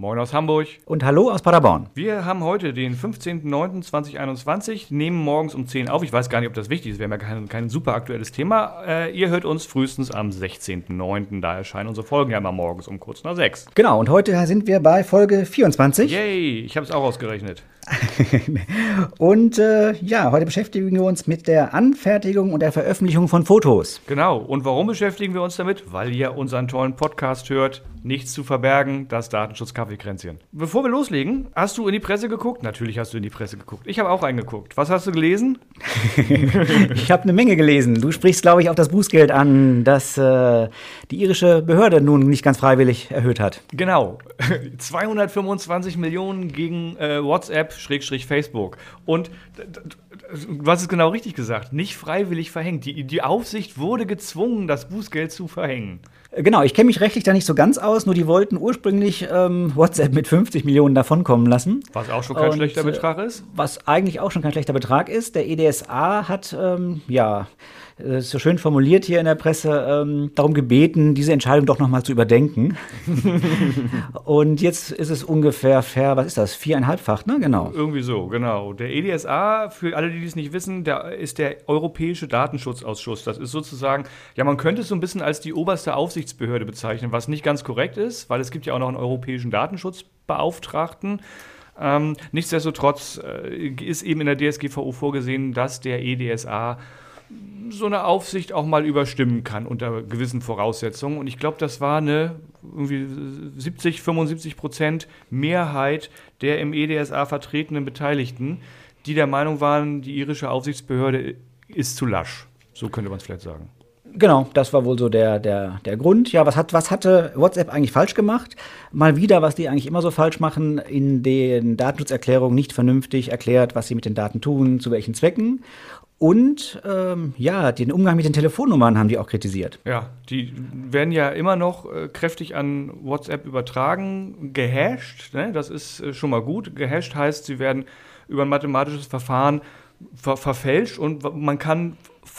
Moin aus Hamburg. Und hallo aus Paderborn. Wir haben heute den 15.09.2021, nehmen morgens um 10 auf. Ich weiß gar nicht, ob das wichtig ist, wir haben ja kein, kein super aktuelles Thema. Äh, ihr hört uns frühestens am 16.09., da erscheinen unsere Folgen ja immer morgens um kurz nach 6. Genau, und heute sind wir bei Folge 24. Yay, ich habe es auch ausgerechnet. und äh, ja, heute beschäftigen wir uns mit der Anfertigung und der Veröffentlichung von Fotos. Genau, und warum beschäftigen wir uns damit? Weil ihr unseren tollen Podcast hört, nichts zu verbergen, das Datenschutz-Kaffeekränzchen. Bevor wir loslegen, hast du in die Presse geguckt? Natürlich hast du in die Presse geguckt. Ich habe auch reingeguckt. Was hast du gelesen? ich habe eine Menge gelesen. Du sprichst, glaube ich, auf das Bußgeld an, das äh, die irische Behörde nun nicht ganz freiwillig erhöht hat. Genau. 225 Millionen gegen äh, WhatsApp-Facebook. Und was ist genau richtig gesagt? Nicht freiwillig verhängt. Die, die Aufsicht wurde gezwungen, das Bußgeld zu verhängen. Genau, ich kenne mich rechtlich da nicht so ganz aus, nur die wollten ursprünglich ähm, WhatsApp mit 50 Millionen davonkommen lassen. Was auch schon kein Und, schlechter Betrag ist? Was eigentlich auch schon kein schlechter Betrag ist. Der EDSA hat, ähm, ja, äh, so schön formuliert hier in der Presse, ähm, darum gebeten, diese Entscheidung doch nochmal zu überdenken. und jetzt ist es ungefähr fair, was ist das? Viereinhalbfach, ne? Genau. Irgendwie so, genau. Der EDSA, für alle, die es nicht wissen, der ist der Europäische Datenschutzausschuss. Das ist sozusagen, ja, man könnte es so ein bisschen als die oberste Aufsichtsbehörde bezeichnen, was nicht ganz korrekt ist, weil es gibt ja auch noch einen europäischen Datenschutzbeauftragten. Ähm, nichtsdestotrotz äh, ist eben in der DSGVO vorgesehen, dass der EDSA so eine Aufsicht auch mal überstimmen kann unter gewissen Voraussetzungen. Und ich glaube, das war eine irgendwie 70, 75 Prozent Mehrheit der im EDSA vertretenen Beteiligten, die der Meinung waren, die irische Aufsichtsbehörde ist zu lasch. So könnte man es vielleicht sagen. Genau, das war wohl so der, der, der Grund. Ja, was, hat, was hatte WhatsApp eigentlich falsch gemacht? Mal wieder, was die eigentlich immer so falsch machen, in den Datenschutzerklärungen nicht vernünftig erklärt, was sie mit den Daten tun, zu welchen Zwecken. Und ähm, ja, den Umgang mit den Telefonnummern haben die auch kritisiert. Ja, die werden ja immer noch äh, kräftig an WhatsApp übertragen, gehasht. Ne? Das ist äh, schon mal gut. Gehasht heißt, sie werden über ein mathematisches Verfahren ver verfälscht und man kann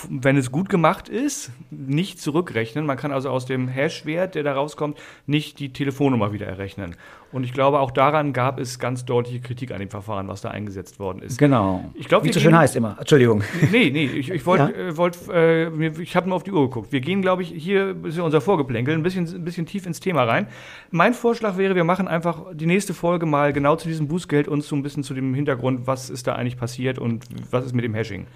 wenn es gut gemacht ist, nicht zurückrechnen. Man kann also aus dem Hash-Wert, der da rauskommt, nicht die Telefonnummer wieder errechnen. Und ich glaube, auch daran gab es ganz deutliche Kritik an dem Verfahren, was da eingesetzt worden ist. Genau. Ich glaub, Wie es so schön heißt immer. Entschuldigung. Nee, nee, ich, ich wollte, ja? äh, wollt, äh, ich habe mal auf die Uhr geguckt. Wir gehen, glaube ich, hier ist ja unser Vorgeplänkel, ein bisschen, ein bisschen tief ins Thema rein. Mein Vorschlag wäre, wir machen einfach die nächste Folge mal genau zu diesem Bußgeld und so ein bisschen zu dem Hintergrund, was ist da eigentlich passiert und was ist mit dem Hashing.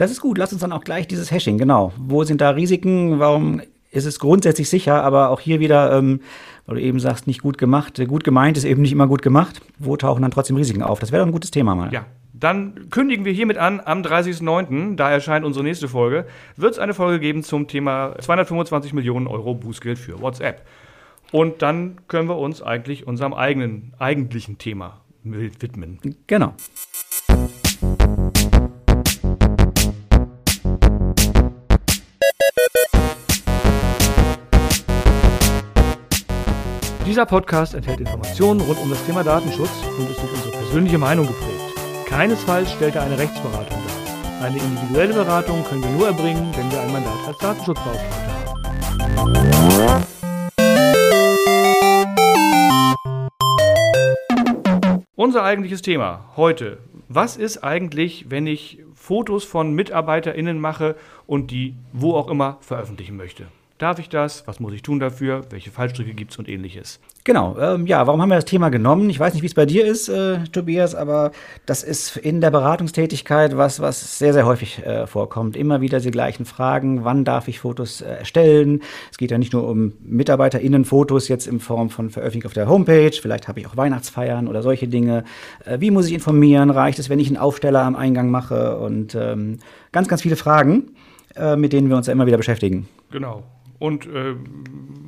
Das ist gut. Lass uns dann auch gleich dieses Hashing, genau. Wo sind da Risiken? Warum ist es grundsätzlich sicher? Aber auch hier wieder, ähm, weil du eben sagst, nicht gut gemacht. Gut gemeint ist eben nicht immer gut gemacht. Wo tauchen dann trotzdem Risiken auf? Das wäre doch ein gutes Thema mal. Ja, dann kündigen wir hiermit an, am 30.09., da erscheint unsere nächste Folge, wird es eine Folge geben zum Thema 225 Millionen Euro Bußgeld für WhatsApp. Und dann können wir uns eigentlich unserem eigenen, eigentlichen Thema widmen. Genau. Dieser Podcast enthält Informationen rund um das Thema Datenschutz und ist durch unsere persönliche Meinung geprägt. Keinesfalls stellt er eine Rechtsberatung dar. Eine individuelle Beratung können wir nur erbringen, wenn wir ein Mandat als Datenschutzbeauftragter haben. Unser eigentliches Thema heute. Was ist eigentlich, wenn ich Fotos von MitarbeiterInnen mache und die wo auch immer veröffentlichen möchte? Darf ich das? Was muss ich tun dafür? Welche Fallstricke gibt es und ähnliches? Genau, ähm, ja, warum haben wir das Thema genommen? Ich weiß nicht, wie es bei dir ist, äh, Tobias, aber das ist in der Beratungstätigkeit was, was sehr, sehr häufig äh, vorkommt. Immer wieder die gleichen Fragen. Wann darf ich Fotos äh, erstellen? Es geht ja nicht nur um MitarbeiterInnen-Fotos jetzt in Form von Veröffentlichung auf der Homepage. Vielleicht habe ich auch Weihnachtsfeiern oder solche Dinge. Äh, wie muss ich informieren? Reicht es, wenn ich einen Aufsteller am Eingang mache? Und ähm, ganz, ganz viele Fragen, äh, mit denen wir uns ja immer wieder beschäftigen. Genau. Und äh,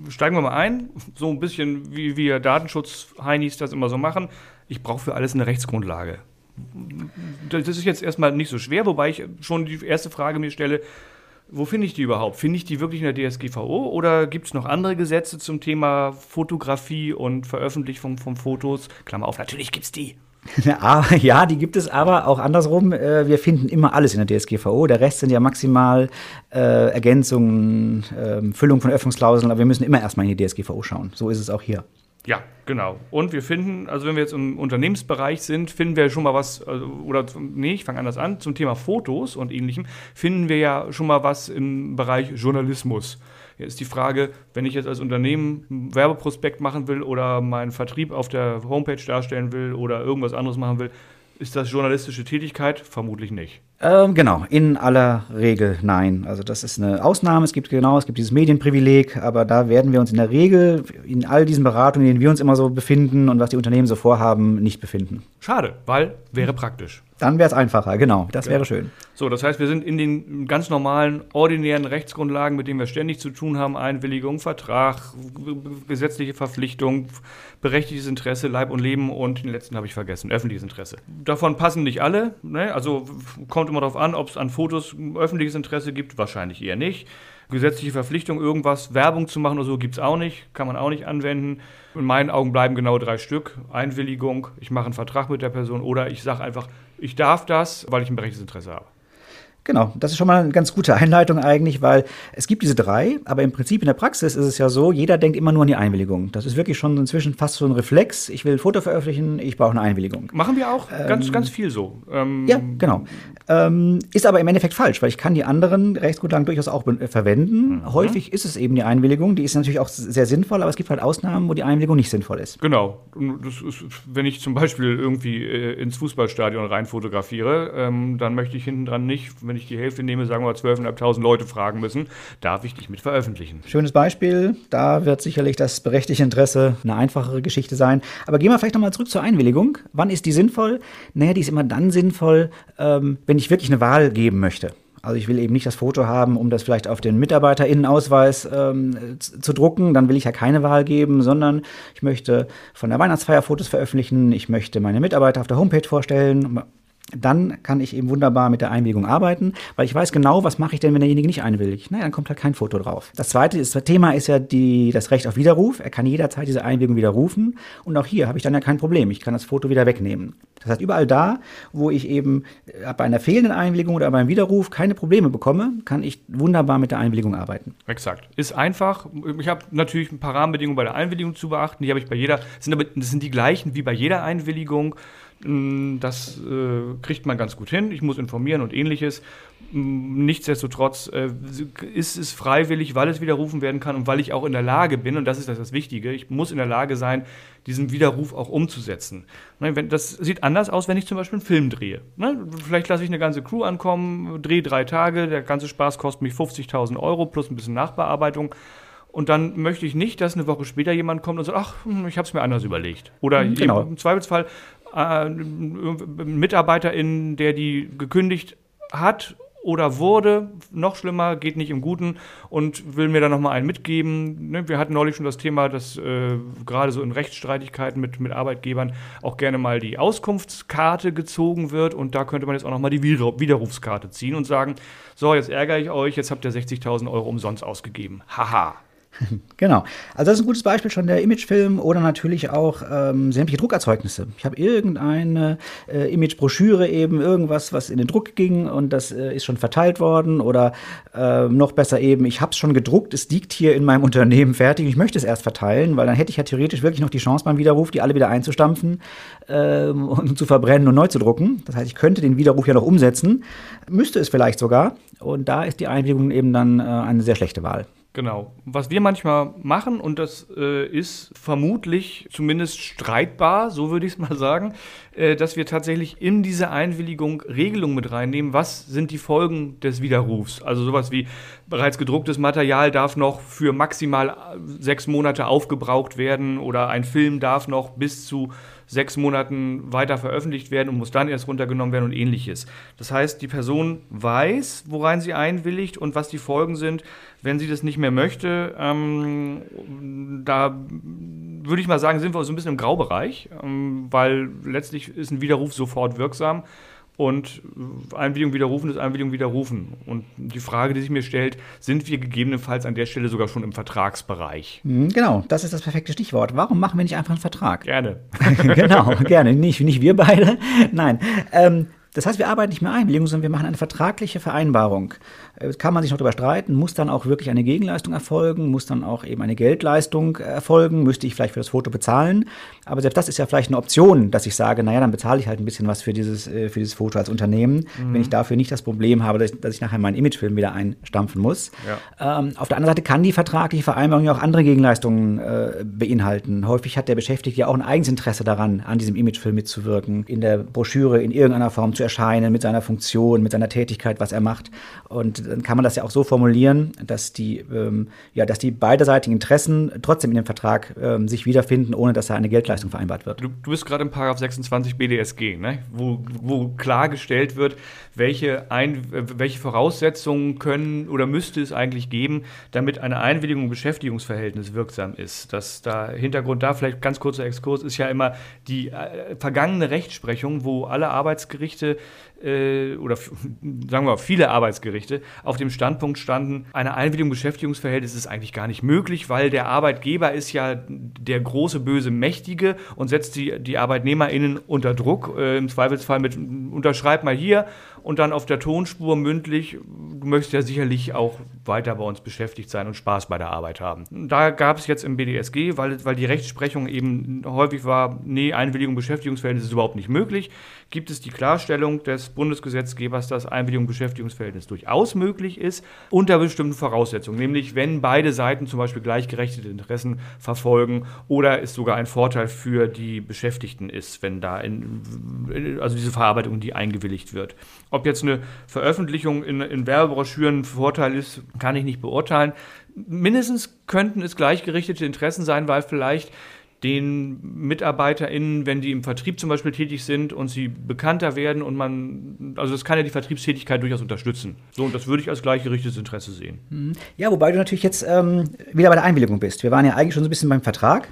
steigen wir mal ein, so ein bisschen wie wir Datenschutz-Heinis das immer so machen. Ich brauche für alles eine Rechtsgrundlage. Das ist jetzt erstmal nicht so schwer, wobei ich schon die erste Frage mir stelle, wo finde ich die überhaupt? Finde ich die wirklich in der DSGVO oder gibt es noch andere Gesetze zum Thema Fotografie und Veröffentlichung von Fotos? Klammer auf, natürlich gibt es die. ja, die gibt es aber auch andersrum. Äh, wir finden immer alles in der DSGVO. Der Rest sind ja maximal äh, Ergänzungen, äh, Füllung von Öffnungsklauseln, aber wir müssen immer erstmal in die DSGVO schauen. So ist es auch hier. Ja, genau. Und wir finden, also wenn wir jetzt im Unternehmensbereich sind, finden wir schon mal was, also, oder nee, ich fange anders an, zum Thema Fotos und ähnlichem, finden wir ja schon mal was im Bereich Journalismus. Jetzt ist die Frage, wenn ich jetzt als Unternehmen einen Werbeprospekt machen will oder meinen Vertrieb auf der Homepage darstellen will oder irgendwas anderes machen will, ist das journalistische Tätigkeit? Vermutlich nicht. Ähm, genau, in aller Regel nein. Also das ist eine Ausnahme. Es gibt genau, es gibt dieses Medienprivileg, aber da werden wir uns in der Regel in all diesen Beratungen, in denen wir uns immer so befinden und was die Unternehmen so vorhaben, nicht befinden. Schade, weil wäre praktisch. Dann wäre es einfacher, genau. Das wäre schön. So, das heißt, wir sind in den ganz normalen, ordinären Rechtsgrundlagen, mit denen wir ständig zu tun haben, Einwilligung, Vertrag, gesetzliche Verpflichtung, berechtigtes Interesse, Leib und Leben und den letzten habe ich vergessen, öffentliches Interesse. Davon passen nicht alle, ne? also kommt immer darauf an, ob es an Fotos öffentliches Interesse gibt, wahrscheinlich eher nicht. Gesetzliche Verpflichtung, irgendwas, Werbung zu machen oder so, gibt es auch nicht, kann man auch nicht anwenden. In meinen Augen bleiben genau drei Stück. Einwilligung, ich mache einen Vertrag mit der Person oder ich sage einfach, ich darf das, weil ich ein berechtigtes Interesse habe. Genau, das ist schon mal eine ganz gute Einleitung eigentlich, weil es gibt diese drei, aber im Prinzip in der Praxis ist es ja so, jeder denkt immer nur an die Einwilligung. Das ist wirklich schon inzwischen fast so ein Reflex. Ich will ein Foto veröffentlichen, ich brauche eine Einwilligung. Machen wir auch ähm, ganz, ganz viel so. Ähm, ja, genau. Ähm, ist aber im Endeffekt falsch, weil ich kann die anderen Rechtsgrundlagen durchaus auch äh, verwenden. Mhm. Häufig ist es eben die Einwilligung, die ist natürlich auch sehr sinnvoll, aber es gibt halt Ausnahmen, wo die Einwilligung nicht sinnvoll ist. Genau. Ist, wenn ich zum Beispiel irgendwie äh, ins Fußballstadion rein fotografiere, ähm, dann möchte ich hinten dran nicht, wenn ich die Hälfte nehme, sagen wir mal 12.500 Leute fragen müssen, darf ich dich mit veröffentlichen? Schönes Beispiel. Da wird sicherlich das berechtigte Interesse eine einfachere Geschichte sein. Aber gehen wir vielleicht nochmal zurück zur Einwilligung. Wann ist die sinnvoll? Naja, die ist immer dann sinnvoll, ähm, wenn ich wirklich eine Wahl geben möchte. Also ich will eben nicht das Foto haben, um das vielleicht auf den Mitarbeiterinnenausweis ähm, zu drucken. Dann will ich ja keine Wahl geben, sondern ich möchte von der Weihnachtsfeier Fotos veröffentlichen. Ich möchte meine Mitarbeiter auf der Homepage vorstellen dann kann ich eben wunderbar mit der Einwilligung arbeiten, weil ich weiß genau, was mache ich denn, wenn derjenige nicht einwilligt. Naja, dann kommt halt kein Foto drauf. Das zweite ist, das Thema ist ja die, das Recht auf Widerruf. Er kann jederzeit diese Einwilligung widerrufen und auch hier habe ich dann ja kein Problem. Ich kann das Foto wieder wegnehmen. Das heißt, überall da, wo ich eben äh, bei einer fehlenden Einwilligung oder beim Widerruf keine Probleme bekomme, kann ich wunderbar mit der Einwilligung arbeiten. Exakt. Ist einfach. Ich habe natürlich ein paar Rahmenbedingungen bei der Einwilligung zu beachten. Die habe ich bei jeder, sind aber, das sind die gleichen wie bei jeder Einwilligung. Mm, das äh, kriegt man ganz gut hin. Ich muss informieren und ähnliches. Mm, nichtsdestotrotz äh, ist es freiwillig, weil es widerrufen werden kann und weil ich auch in der Lage bin, und das ist das, das Wichtige, ich muss in der Lage sein, diesen Widerruf auch umzusetzen. Ne, das sieht anders aus, wenn ich zum Beispiel einen Film drehe. Ne, vielleicht lasse ich eine ganze Crew ankommen, drehe drei Tage, der ganze Spaß kostet mich 50.000 Euro plus ein bisschen Nachbearbeitung. Und dann möchte ich nicht, dass eine Woche später jemand kommt und sagt, ach, hm, ich habe es mir anders überlegt. Oder genau. im Zweifelsfall äh, Mitarbeiterin, der die gekündigt hat oder wurde, noch schlimmer, geht nicht im Guten und will mir da nochmal einen mitgeben. Ne, wir hatten neulich schon das Thema, dass äh, gerade so in Rechtsstreitigkeiten mit, mit Arbeitgebern auch gerne mal die Auskunftskarte gezogen wird und da könnte man jetzt auch nochmal die Widerrufskarte ziehen und sagen, so, jetzt ärgere ich euch, jetzt habt ihr 60.000 Euro umsonst ausgegeben. Haha. Genau. Also das ist ein gutes Beispiel schon der Imagefilm oder natürlich auch ähm, sämtliche Druckerzeugnisse. Ich habe irgendeine äh, Imagebroschüre eben, irgendwas, was in den Druck ging und das äh, ist schon verteilt worden oder äh, noch besser eben, ich habe es schon gedruckt, es liegt hier in meinem Unternehmen fertig, ich möchte es erst verteilen, weil dann hätte ich ja theoretisch wirklich noch die Chance beim Widerruf, die alle wieder einzustampfen ähm, und zu verbrennen und neu zu drucken. Das heißt, ich könnte den Widerruf ja noch umsetzen, müsste es vielleicht sogar und da ist die Einwilligung eben dann äh, eine sehr schlechte Wahl. Genau. Was wir manchmal machen, und das äh, ist vermutlich zumindest streitbar, so würde ich es mal sagen, äh, dass wir tatsächlich in diese Einwilligung Regelungen mit reinnehmen. Was sind die Folgen des Widerrufs? Also sowas wie bereits gedrucktes Material darf noch für maximal äh, sechs Monate aufgebraucht werden oder ein Film darf noch bis zu sechs Monaten weiter veröffentlicht werden und muss dann erst runtergenommen werden und ähnliches. Das heißt, die Person weiß, worein sie einwilligt und was die Folgen sind, wenn sie das nicht mehr möchte. Ähm, da würde ich mal sagen, sind wir so ein bisschen im Graubereich, ähm, weil letztlich ist ein Widerruf sofort wirksam. Und Einwilligung widerrufen ist Einwilligung widerrufen. Und die Frage, die sich mir stellt, sind wir gegebenenfalls an der Stelle sogar schon im Vertragsbereich? Mhm, genau, das ist das perfekte Stichwort. Warum machen wir nicht einfach einen Vertrag? Gerne. genau, gerne. Nicht, nicht wir beide. Nein. Ähm, Das heißt, wir arbeiten nicht mehr Einwilligung, sondern wir machen eine vertragliche Vereinbarung. Äh, kann man sich noch darüber streiten, muss dann auch wirklich eine Gegenleistung erfolgen, muss dann auch eben eine Geldleistung erfolgen, müsste ich vielleicht für das Foto bezahlen. Aber selbst das ist ja vielleicht eine Option, dass ich sage, naja, dann bezahle ich halt ein bisschen was für dieses, äh, für dieses Foto als Unternehmen, mhm. wenn ich dafür nicht das Problem habe, dass ich, dass ich nachher meinen Imagefilm wieder einstampfen muss. Ja. Ähm, auf der anderen Seite kann die vertragliche Vereinbarung ja auch andere Gegenleistungen äh, beinhalten. Häufig hat der Beschäftigte ja auch ein eigenes Interesse daran, an diesem Imagefilm mitzuwirken, in der Broschüre in irgendeiner Form zu erscheinen, mit seiner Funktion, mit seiner Tätigkeit, was er macht. Und dann kann man das ja auch so formulieren, dass die, ähm, ja, dass die beiderseitigen Interessen trotzdem in dem Vertrag ähm, sich wiederfinden, ohne dass da eine Geldleistung vereinbart wird. Du, du bist gerade im Paragraph 26 BDSG, ne? wo, wo klargestellt wird, welche, Ein welche Voraussetzungen können oder müsste es eigentlich geben, damit eine Einwilligung im Beschäftigungsverhältnis wirksam ist. Das da Hintergrund da vielleicht ganz kurzer Exkurs ist ja immer die äh, vergangene Rechtsprechung, wo alle Arbeitsgerichte äh, oder sagen wir viele Arbeitsgerichte auf dem Standpunkt standen, eine Einwilligung Beschäftigungsverhältnis ist eigentlich gar nicht möglich, weil der Arbeitgeber ist ja der große böse Mächtige und setzt die, die ArbeitnehmerInnen unter Druck. Äh, Im Zweifelsfall mit unterschreib mal hier und dann auf der Tonspur mündlich, du möchtest ja sicherlich auch weiter bei uns beschäftigt sein und Spaß bei der Arbeit haben. Da gab es jetzt im BDSG, weil, weil die Rechtsprechung eben häufig war, nee, Einwilligung Beschäftigungsverhältnis ist überhaupt nicht möglich, gibt es die Klarstellung des Bundesgesetzgebers, dass Einwilligung Beschäftigungsverhältnis durchaus möglich ist, unter bestimmten Voraussetzungen, nämlich wenn beide Seiten zum Beispiel gleichgerechtete Interessen verfolgen oder es sogar ein Vorteil für die Beschäftigten ist, wenn da in, also diese Verarbeitung, die eingewilligt wird. Ob jetzt eine Veröffentlichung in, in Werbebroschüren ein Vorteil ist, kann ich nicht beurteilen. Mindestens könnten es gleichgerichtete Interessen sein, weil vielleicht den MitarbeiterInnen, wenn die im Vertrieb zum Beispiel tätig sind und sie bekannter werden und man, also das kann ja die Vertriebstätigkeit durchaus unterstützen. So, und das würde ich als gleichgerichtetes Interesse sehen. Mhm. Ja, wobei du natürlich jetzt ähm, wieder bei der Einwilligung bist. Wir waren ja eigentlich schon so ein bisschen beim Vertrag.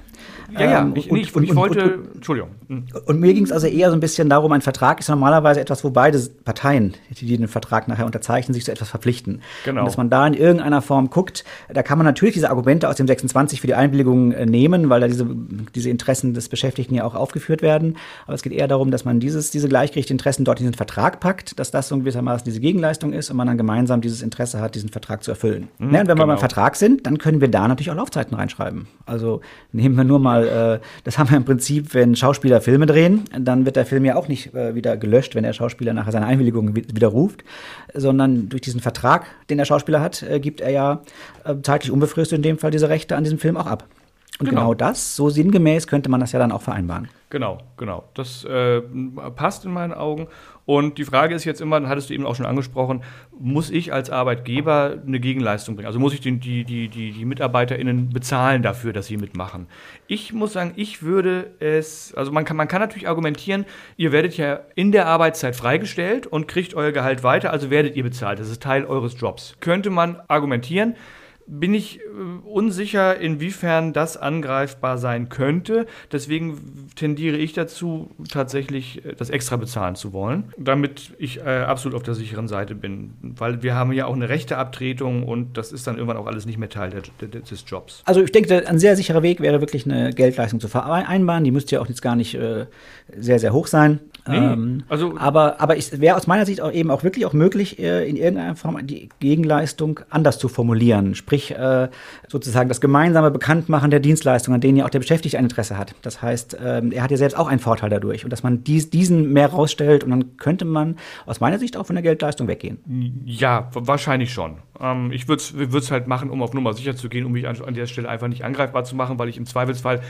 Ja, ja, ähm, ich, und, ich, und, ich wollte, und, Entschuldigung. Mhm. Und mir ging es also eher so ein bisschen darum, ein Vertrag ist normalerweise etwas, wo beide Parteien, die den Vertrag nachher unterzeichnen, sich zu etwas verpflichten. Genau. Und dass man da in irgendeiner Form guckt, da kann man natürlich diese Argumente aus dem 26 für die Einwilligung äh, nehmen, weil da diese diese Interessen des Beschäftigten ja auch aufgeführt werden. Aber es geht eher darum, dass man dieses, diese gleichgerichteten Interessen dort in den Vertrag packt, dass das so gewissermaßen diese Gegenleistung ist und man dann gemeinsam dieses Interesse hat, diesen Vertrag zu erfüllen. Mhm, ja, und wenn genau. wir beim Vertrag sind, dann können wir da natürlich auch Laufzeiten reinschreiben. Also nehmen wir nur mal, äh, das haben wir im Prinzip, wenn Schauspieler Filme drehen, dann wird der Film ja auch nicht äh, wieder gelöscht, wenn der Schauspieler nachher seine Einwilligung widerruft, sondern durch diesen Vertrag, den der Schauspieler hat, äh, gibt er ja äh, zeitlich unbefristet in dem Fall diese Rechte an diesem Film auch ab. Und genau. genau. das, so sinngemäß, könnte man das ja dann auch vereinbaren. Genau, genau. Das äh, passt in meinen Augen. Und die Frage ist jetzt immer, hattest du eben auch schon angesprochen, muss ich als Arbeitgeber eine Gegenleistung bringen? Also muss ich den, die, die, die, die MitarbeiterInnen bezahlen dafür, dass sie mitmachen? Ich muss sagen, ich würde es, also man kann, man kann natürlich argumentieren, ihr werdet ja in der Arbeitszeit freigestellt und kriegt euer Gehalt weiter, also werdet ihr bezahlt. Das ist Teil eures Jobs. Könnte man argumentieren bin ich äh, unsicher, inwiefern das angreifbar sein könnte. Deswegen tendiere ich dazu, tatsächlich äh, das extra bezahlen zu wollen, damit ich äh, absolut auf der sicheren Seite bin. Weil wir haben ja auch eine rechte Abtretung und das ist dann irgendwann auch alles nicht mehr Teil der, der, des Jobs. Also ich denke, ein sehr sicherer Weg wäre wirklich eine Geldleistung zu vereinbaren. Die müsste ja auch jetzt gar nicht äh, sehr, sehr hoch sein. Nee, ähm, also aber aber es wäre aus meiner Sicht auch eben auch wirklich auch möglich, äh, in irgendeiner Form die Gegenleistung anders zu formulieren. Sprich, äh, sozusagen das gemeinsame Bekanntmachen der Dienstleistungen, an denen ja auch der Beschäftigte ein Interesse hat. Das heißt, ähm, er hat ja selbst auch einen Vorteil dadurch. Und dass man dies, diesen mehr rausstellt und dann könnte man aus meiner Sicht auch von der Geldleistung weggehen. Ja, wahrscheinlich schon. Ähm, ich würde es halt machen, um auf Nummer sicher zu gehen, um mich an, an der Stelle einfach nicht angreifbar zu machen, weil ich im Zweifelsfall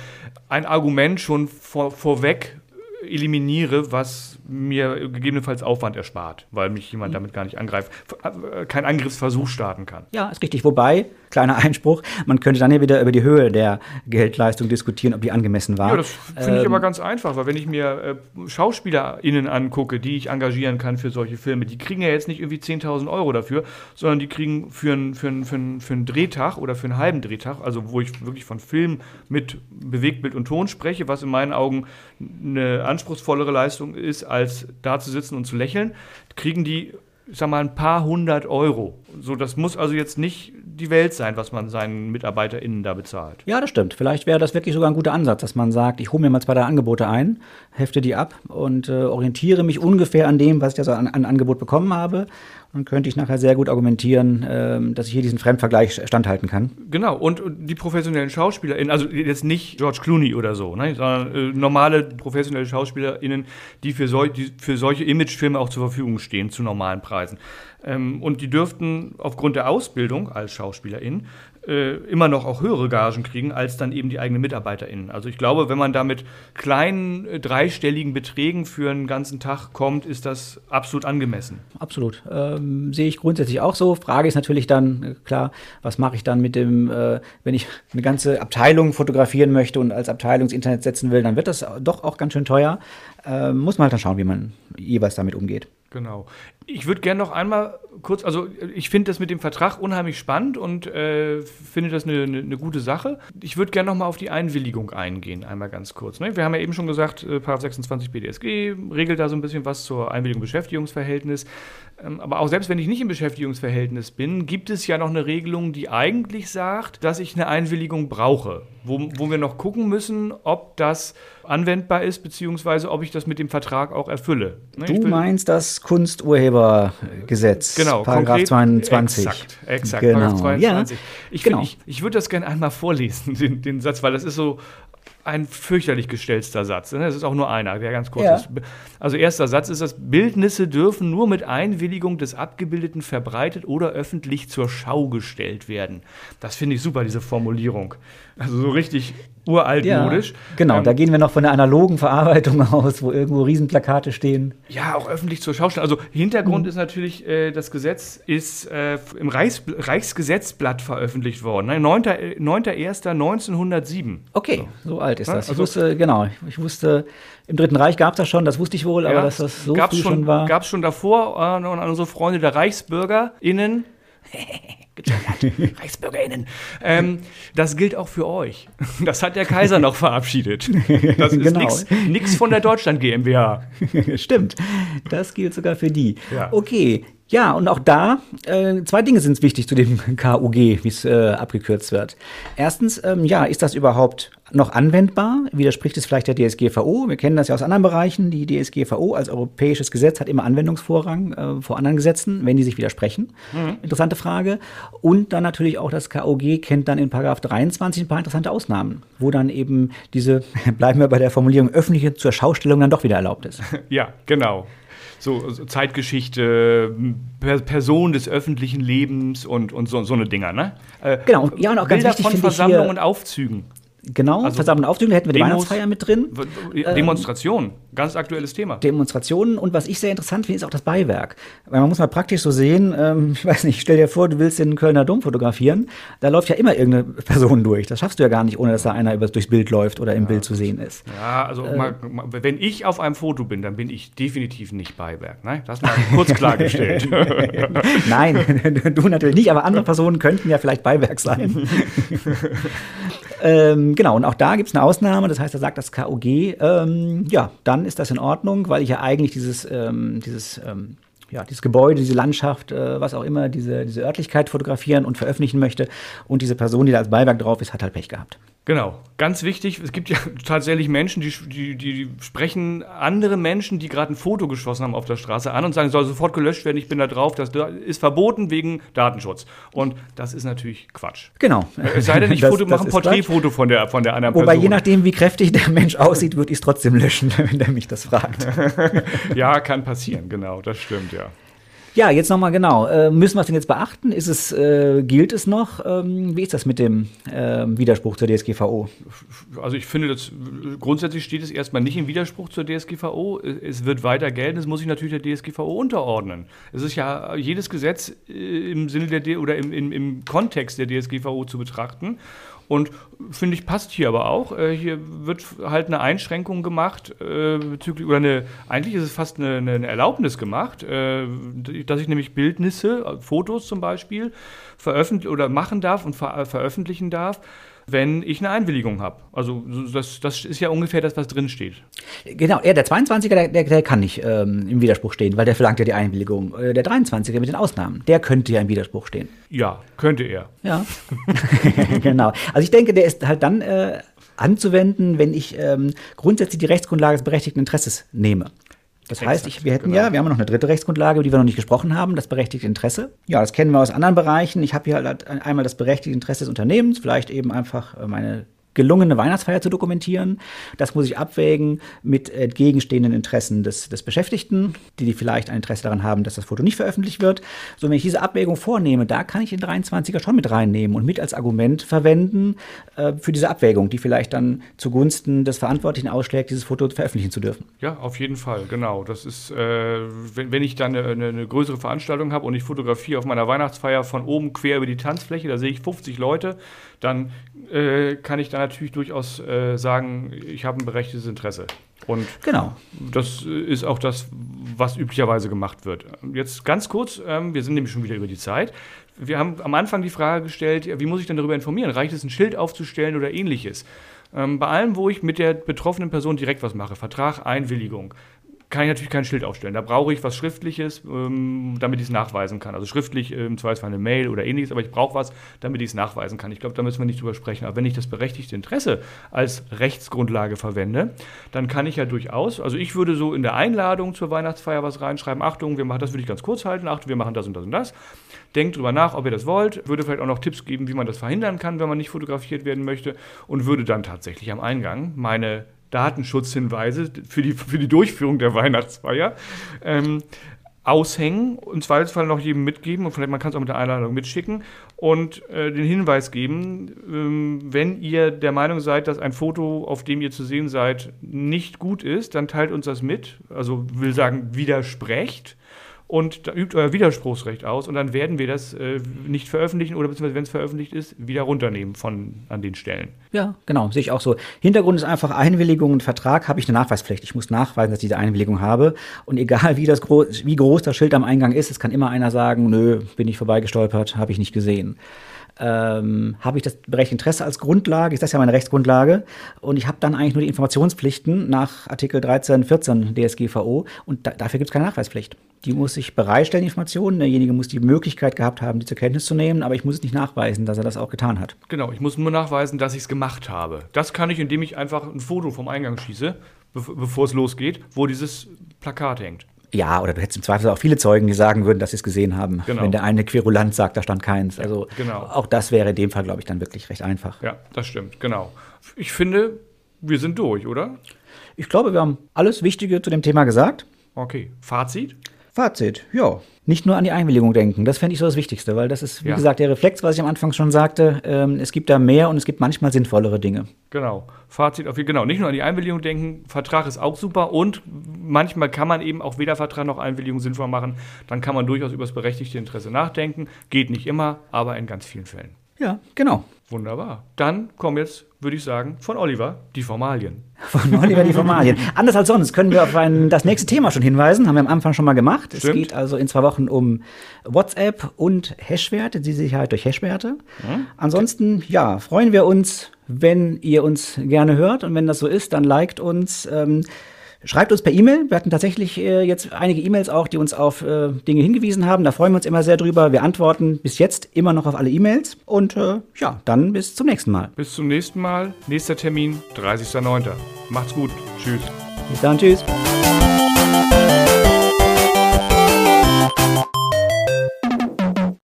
ein Argument schon vor, vorweg eliminiere, was mir gegebenenfalls Aufwand erspart, weil mich jemand mhm. damit gar nicht angreift, äh, kein Angriffsversuch starten kann. Ja, ist richtig. Wobei, kleiner Einspruch, man könnte dann ja wieder über die Höhe der Geldleistung diskutieren, ob die angemessen war. Ja, das finde ich ähm, aber ganz einfach, weil wenn ich mir äh, SchauspielerInnen angucke, die ich engagieren kann für solche Filme, die kriegen ja jetzt nicht irgendwie 10.000 Euro dafür, sondern die kriegen für einen für für für ein Drehtag oder für einen halben Drehtag, also wo ich wirklich von Film mit Bewegtbild und Ton spreche, was in meinen Augen eine anspruchsvollere Leistung ist, als da zu sitzen und zu lächeln, kriegen die, ich sag mal, ein paar hundert Euro. So, das muss also jetzt nicht die Welt sein, was man seinen MitarbeiterInnen da bezahlt. Ja, das stimmt. Vielleicht wäre das wirklich sogar ein guter Ansatz, dass man sagt, ich hole mir mal zwei, drei Angebote ein, hefte die ab und äh, orientiere mich ungefähr an dem, was ich also an, an Angebot bekommen habe dann könnte ich nachher sehr gut argumentieren, ähm, dass ich hier diesen Fremdvergleich standhalten kann. Genau, und die professionellen SchauspielerInnen, also jetzt nicht George Clooney oder so, ne, sondern äh, normale professionelle SchauspielerInnen, die für, sol die für solche Imagefilme auch zur Verfügung stehen, zu normalen Preisen. Ähm, und die dürften aufgrund der Ausbildung als SchauspielerInnen äh, immer noch auch höhere Gagen kriegen als dann eben die eigenen MitarbeiterInnen. Also ich glaube, wenn man da mit kleinen äh, dreistelligen Beträgen für einen ganzen Tag kommt, ist das absolut angemessen. Absolut. Ähm, sehe ich grundsätzlich auch so. Frage ist natürlich dann, äh, klar, was mache ich dann mit dem, äh, wenn ich eine ganze Abteilung fotografieren möchte und als Abteilung ins Internet setzen will, dann wird das doch auch ganz schön teuer. Ähm, muss man halt dann schauen, wie man jeweils damit umgeht. Genau. Ich würde gerne noch einmal kurz, also ich finde das mit dem Vertrag unheimlich spannend und äh, finde das eine, eine, gute Sache. Ich würde gerne noch mal auf die Einwilligung eingehen, einmal ganz kurz. Ne? Wir haben ja eben schon gesagt, äh, 26 BDSG regelt da so ein bisschen was zur Einwilligung Beschäftigungsverhältnis. Ähm, aber auch selbst wenn ich nicht im Beschäftigungsverhältnis bin, gibt es ja noch eine Regelung, die eigentlich sagt, dass ich eine Einwilligung brauche, wo, wo wir noch gucken müssen, ob das anwendbar ist, beziehungsweise ob ich das mit dem Vertrag auch erfülle. Ne? Du meinst das Kunsturhebergesetz, genau, Paragraph 22. Exakt, exakt genau. Paragraph 22. Ja, ich, genau. ich, ich würde das gerne einmal vorlesen, den, den Satz, weil das ist so ein fürchterlich gestellster Satz. Ne? Es ist auch nur einer, der ganz kurz ja. ist. Also erster Satz ist das, Bildnisse dürfen nur mit Einwilligung des Abgebildeten verbreitet oder öffentlich zur Schau gestellt werden. Das finde ich super, diese Formulierung. Also so richtig uraltmodisch. Ja, genau, ähm, da gehen wir noch von der analogen Verarbeitung aus, wo irgendwo Riesenplakate stehen. Ja, auch öffentlich zur Schau stellen. Also Hintergrund mhm. ist natürlich, äh, das Gesetz ist äh, im Reichs Reichsgesetzblatt veröffentlicht worden. Ne? 9.1.1907. Äh, okay, so. so alt ist das. Also, ich wusste, genau, ich wusste, im Dritten Reich gab es das schon, das wusste ich wohl, ja, aber dass das so früh schon, schon war. Gab es schon davor äh, an unsere Freunde der ReichsbürgerInnen. ReichsbürgerInnen. Ähm, das gilt auch für euch. Das hat der Kaiser noch verabschiedet. Das ist genau. nichts von der Deutschland GmbH. Stimmt. Das gilt sogar für die. Ja. Okay, ja, und auch da, äh, zwei Dinge sind wichtig zu dem KUG, wie es äh, abgekürzt wird. Erstens, ähm, ja, ist das überhaupt noch anwendbar? Widerspricht es vielleicht der DSGVO? Wir kennen das ja aus anderen Bereichen. Die DSGVO als europäisches Gesetz hat immer Anwendungsvorrang äh, vor anderen Gesetzen, wenn die sich widersprechen. Mhm. Interessante Frage. Und dann natürlich auch das KUG kennt dann in Paragraph 23 ein paar interessante Ausnahmen, wo dann eben diese, bleiben wir bei der Formulierung, öffentliche zur Schaustellung dann doch wieder erlaubt ist. Ja, genau so, so Zeitgeschichte, Person des öffentlichen Lebens und, und so, so eine Dinger, ne? Äh, genau, ja, und auch ganz Bilder wichtig, von Versammlungen und Aufzügen. Genau, also Versammlung und Aufzüge, hätten wir die Demos, Weihnachtsfeier mit drin. Demonstrationen, ähm, ganz aktuelles Thema. Demonstrationen und was ich sehr interessant finde, ist auch das Beiwerk. Weil man muss mal praktisch so sehen, ähm, ich weiß nicht, stell dir vor, du willst den Kölner Dom fotografieren, da läuft ja immer irgendeine Person durch. Das schaffst du ja gar nicht, ohne dass da einer durchs Bild läuft oder im ja, Bild zu sehen ist. Ja, also äh, mal, wenn ich auf einem Foto bin, dann bin ich definitiv nicht Beiwerk. Ne? Das mal kurz klargestellt. Nein, du natürlich nicht, aber andere Personen könnten ja vielleicht Beiwerk sein. Ähm, genau, und auch da gibt es eine Ausnahme, das heißt, da sagt das KOG, ähm, ja, dann ist das in Ordnung, weil ich ja eigentlich dieses, ähm, dieses ähm, ja, dieses Gebäude, diese Landschaft, äh, was auch immer, diese, diese Örtlichkeit fotografieren und veröffentlichen möchte. Und diese Person, die da als Beiwerk drauf ist, hat halt Pech gehabt. Genau, ganz wichtig, es gibt ja tatsächlich Menschen, die, die, die sprechen andere Menschen, die gerade ein Foto geschossen haben auf der Straße an und sagen, soll sofort gelöscht werden, ich bin da drauf, das ist verboten wegen Datenschutz. Und das ist natürlich Quatsch. Genau. Es sei denn, ich das, mache ein Porträtfoto von der, von der anderen Wobei, Person. Wobei, je nachdem, wie kräftig der Mensch aussieht, würde ich es trotzdem löschen, wenn der mich das fragt. ja, kann passieren, genau, das stimmt, ja. Ja, jetzt nochmal genau. Äh, müssen wir es denn jetzt beachten? Ist es, äh, gilt es noch? Ähm, wie ist das mit dem äh, Widerspruch zur DSGVO? Also ich finde, das, grundsätzlich steht es erstmal nicht im Widerspruch zur DSGVO. Es wird weiter gelten, es muss sich natürlich der DSGVO unterordnen. Es ist ja jedes Gesetz äh, im Sinne der D oder im, im, im Kontext der DSGVO zu betrachten. Und finde ich, passt hier aber auch. Äh, hier wird halt eine Einschränkung gemacht äh, bezüglich, oder eine, eigentlich ist es fast eine, eine Erlaubnis gemacht, äh, dass ich nämlich Bildnisse, Fotos zum Beispiel, veröffentlichen oder machen darf und ver veröffentlichen darf wenn ich eine Einwilligung habe. Also das, das ist ja ungefähr das, was drin steht. Genau, er, der 22er, der, der, der kann nicht ähm, im Widerspruch stehen, weil der verlangt ja die Einwilligung. Äh, Der 23er mit den Ausnahmen, der könnte ja im Widerspruch stehen. Ja, könnte er. Ja, genau. Also ich denke, der ist halt dann äh, anzuwenden, wenn ich ähm, grundsätzlich die Rechtsgrundlage des berechtigten Interesses nehme. Das heißt, ich, wir hätten genau. ja, wir haben noch eine dritte Rechtsgrundlage, über die wir noch nicht gesprochen haben, das berechtigte Interesse. Ja, das kennen wir aus anderen Bereichen. Ich habe hier halt einmal das berechtigte Interesse des Unternehmens, vielleicht eben einfach äh, meine gelungene Weihnachtsfeier zu dokumentieren. Das muss ich abwägen mit entgegenstehenden Interessen des, des Beschäftigten, die, die vielleicht ein Interesse daran haben, dass das Foto nicht veröffentlicht wird. So, wenn ich diese Abwägung vornehme, da kann ich den 23er schon mit reinnehmen und mit als Argument verwenden äh, für diese Abwägung, die vielleicht dann zugunsten des Verantwortlichen ausschlägt, dieses Foto veröffentlichen zu dürfen. Ja, auf jeden Fall, genau. Das ist, äh, wenn, wenn ich dann eine, eine, größere Veranstaltung habe und ich fotografiere auf meiner Weihnachtsfeier von oben quer über die Tanzfläche, da sehe ich 50 Leute, dann äh, kann ich da natürlich durchaus äh, sagen, ich habe ein berechtigtes Interesse. Und Genau. das ist auch das, was üblicherweise gemacht wird. Jetzt ganz kurz, ähm, wir sind nämlich schon wieder über die Zeit. Wir haben am Anfang die Frage gestellt, wie muss ich denn darüber informieren? Reicht es, ein Schild aufzustellen oder ähnliches? Ähm, bei allem, wo ich mit der betroffenen Person direkt was mache, Vertrag, Einwilligung, kann ich natürlich kein Schild aufstellen. Da brauche ich was Schriftliches, ähm, damit ich es nachweisen kann. Also schriftlich im Zweifelsfall eine Mail oder ähnliches, aber ich brauche was, damit ich es nachweisen kann. Ich glaube, da müssen wir nicht drüber sprechen. Aber wenn ich das berechtigte Interesse als Rechtsgrundlage verwende, dann kann ich ja durchaus, also ich würde so in der Einladung zur Weihnachtsfeier was reinschreiben, Achtung, wir machen, das würde ich ganz kurz halten, Achtung, wir machen das und das und das. Denkt drüber nach, ob ihr das wollt, würde vielleicht auch noch Tipps geben, wie man das verhindern kann, wenn man nicht fotografiert werden möchte und würde dann tatsächlich am Eingang meine Datenschutzhinweise für die, für die Durchführung der Weihnachtsfeier ähm, aushängen und im Zweifelsfall noch jedem mitgeben und vielleicht man kann es auch mit der Einladung mitschicken und äh, den Hinweis geben, ähm, wenn ihr der Meinung seid, dass ein Foto, auf dem ihr zu sehen seid, nicht gut ist, dann teilt uns das mit. Also will sagen, widersprecht und übt euer Widerspruchsrecht aus und dann werden wir das äh, nicht veröffentlichen oder beziehungsweise wenn es veröffentlicht ist, wieder runternehmen von an den Stellen. Ja, genau, sehe ich auch so. Hintergrund ist einfach Einwilligung und Vertrag habe ich eine Nachweispflicht. Ich muss nachweisen, dass ich diese Einwilligung habe. Und egal wie, das gro wie groß das Schild am Eingang ist, es kann immer einer sagen, nö, bin ich vorbeigestolpert, habe ich nicht gesehen. Ähm, habe ich das berechtigte Interesse als Grundlage, ist das ja meine Rechtsgrundlage. Und ich habe dann eigentlich nur die Informationspflichten nach Artikel 13, 14 DSGVO und da, dafür gibt es keine Nachweispflicht. Die muss ich bereitstellen, die Informationen. Derjenige muss die Möglichkeit gehabt haben, die zur Kenntnis zu nehmen, aber ich muss es nicht nachweisen, dass er das auch getan hat. Genau, ich muss nur nachweisen, dass ich es gemacht habe. Das kann ich, indem ich einfach ein Foto vom Eingang schieße, bev bevor es losgeht, wo dieses Plakat hängt. Ja, oder du hättest im Zweifel auch viele Zeugen, die sagen würden, dass sie es gesehen haben. Genau. Wenn der eine Querulant sagt, da stand keins. Also genau. auch das wäre in dem Fall, glaube ich, dann wirklich recht einfach. Ja, das stimmt, genau. Ich finde, wir sind durch, oder? Ich glaube, wir haben alles Wichtige zu dem Thema gesagt. Okay, Fazit? Fazit, ja. Nicht nur an die Einwilligung denken, das fände ich so das Wichtigste, weil das ist, wie Ja. gesagt, der Reflex, was ich am Anfang schon sagte. Ähm, es gibt da mehr und es gibt manchmal sinnvollere Dinge. Genau. Fazit auf genau. Nicht nur an die Einwilligung denken, Vertrag ist auch super und manchmal kann man eben auch weder Vertrag noch Einwilligung sinnvoll machen. Dann kann man durchaus über das berechtigte Interesse nachdenken. Geht nicht immer, aber in ganz vielen Fällen. Ja, genau. Wunderbar. Dann kommen jetzt, würde ich sagen, von Oliver die Formalien. Von Oliver die Formalien. Anders als sonst können wir auf ein, das nächste Thema schon hinweisen, haben wir am Anfang schon mal gemacht. Es Stimmt. geht also in zwei Wochen um WhatsApp und Hashwerte, die Sicherheit durch Hashwerte. Ansonsten, ja, freuen wir uns, wenn ihr uns gerne hört und wenn das so ist, dann liked uns. Ähm, Schreibt uns per E-Mail. Wir hatten tatsächlich äh, jetzt einige E-Mails auch, die uns auf äh, Dinge hingewiesen haben. Da freuen wir uns immer sehr drüber. Wir antworten bis jetzt immer noch auf alle E-Mails. Und äh, ja, dann bis zum nächsten Mal. Bis zum nächsten Mal. Nächster Termin, 30.09. Macht's gut. Tschüss. Bis dann. Tschüss.